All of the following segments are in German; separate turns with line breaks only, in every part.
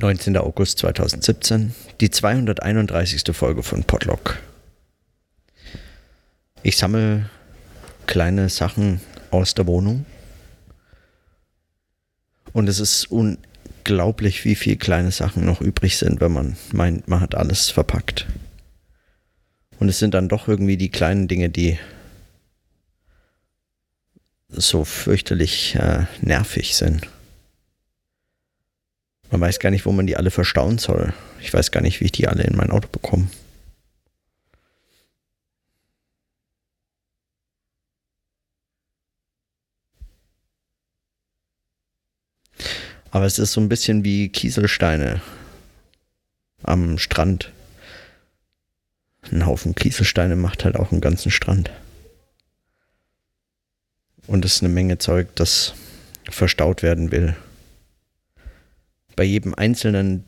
19. August 2017, die 231. Folge von Podlock. Ich sammle kleine Sachen aus der Wohnung und es ist unglaublich, wie viele kleine Sachen noch übrig sind, wenn man meint, man hat alles verpackt. Und es sind dann doch irgendwie die kleinen Dinge, die so fürchterlich äh, nervig sind. Man weiß gar nicht, wo man die alle verstauen soll. Ich weiß gar nicht, wie ich die alle in mein Auto bekomme. Aber es ist so ein bisschen wie Kieselsteine am Strand. Ein Haufen Kieselsteine macht halt auch einen ganzen Strand. Und es ist eine Menge Zeug, das verstaut werden will bei jedem Einzelnen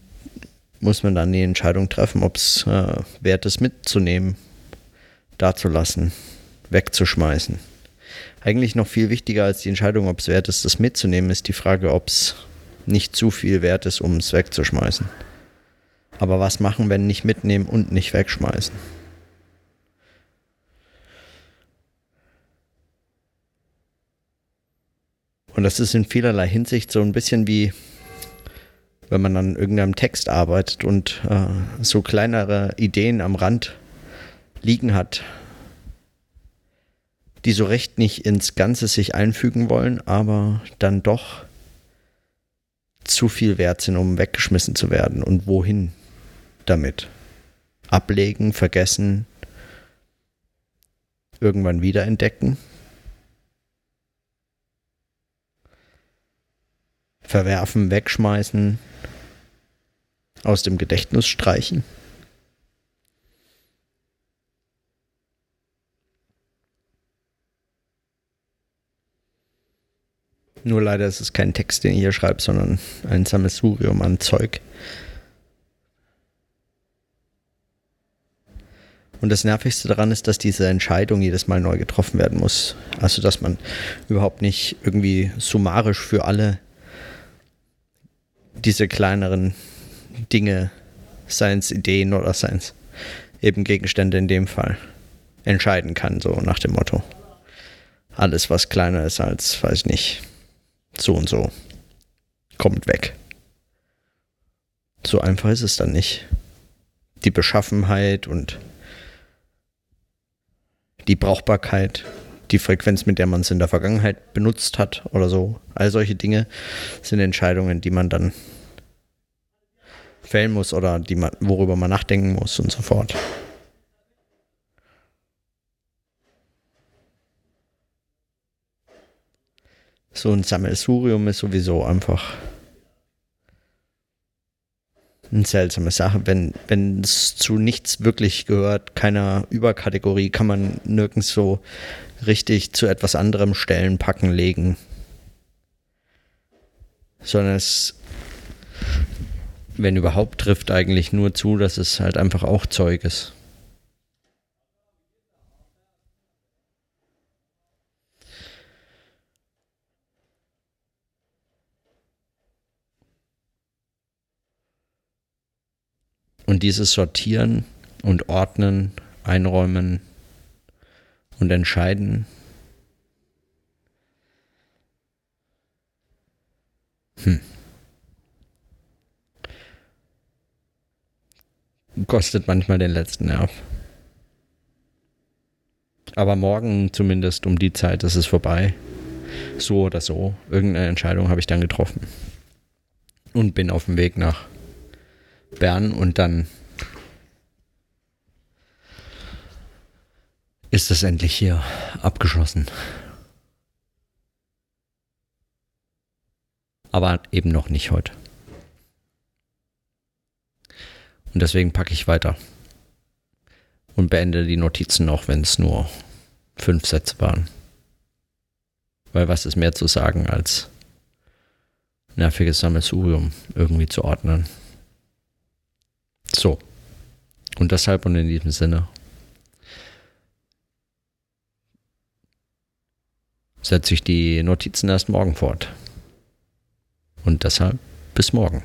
muss man dann die Entscheidung treffen, ob es äh, wert ist, mitzunehmen, dazulassen, wegzuschmeißen. Eigentlich noch viel wichtiger als die Entscheidung, ob es wert ist, das mitzunehmen, ist die Frage, ob es nicht zu viel wert ist, um es wegzuschmeißen. Aber was machen, wenn nicht mitnehmen und nicht wegschmeißen? Und das ist in vielerlei Hinsicht so ein bisschen wie wenn man an irgendeinem Text arbeitet und äh, so kleinere Ideen am Rand liegen hat, die so recht nicht ins Ganze sich einfügen wollen, aber dann doch zu viel wert sind, um weggeschmissen zu werden. Und wohin damit? Ablegen, vergessen, irgendwann wiederentdecken? Verwerfen, wegschmeißen, aus dem Gedächtnis streichen? Nur leider ist es kein Text, den ich hier schreibe, sondern ein Sammelsurium an Zeug. Und das Nervigste daran ist, dass diese Entscheidung jedes Mal neu getroffen werden muss. Also, dass man überhaupt nicht irgendwie summarisch für alle diese kleineren Dinge, seien es Ideen oder seien es eben Gegenstände in dem Fall, entscheiden kann, so nach dem Motto. Alles, was kleiner ist als, weiß ich nicht, so und so, kommt weg. So einfach ist es dann nicht. Die Beschaffenheit und die Brauchbarkeit, die Frequenz, mit der man es in der Vergangenheit benutzt hat oder so, all solche Dinge sind Entscheidungen, die man dann fällen muss oder die man, worüber man nachdenken muss und so fort. So ein Sammelsurium ist sowieso einfach eine seltsame Sache. Wenn, wenn es zu nichts wirklich gehört, keiner Überkategorie, kann man nirgends so richtig zu etwas anderem stellen, packen, legen. Sondern es wenn überhaupt, trifft eigentlich nur zu, dass es halt einfach auch Zeug ist. Und dieses Sortieren und Ordnen, Einräumen und Entscheiden. Hm. kostet manchmal den letzten Nerv. Aber morgen zumindest um die Zeit ist es vorbei. So oder so. Irgendeine Entscheidung habe ich dann getroffen. Und bin auf dem Weg nach Bern und dann ist es endlich hier abgeschlossen. Aber eben noch nicht heute. Und deswegen packe ich weiter. Und beende die Notizen auch, wenn es nur fünf Sätze waren. Weil was ist mehr zu sagen als nerviges Sammelsurium irgendwie zu ordnen. So. Und deshalb und in diesem Sinne setze ich die Notizen erst morgen fort. Und deshalb bis morgen.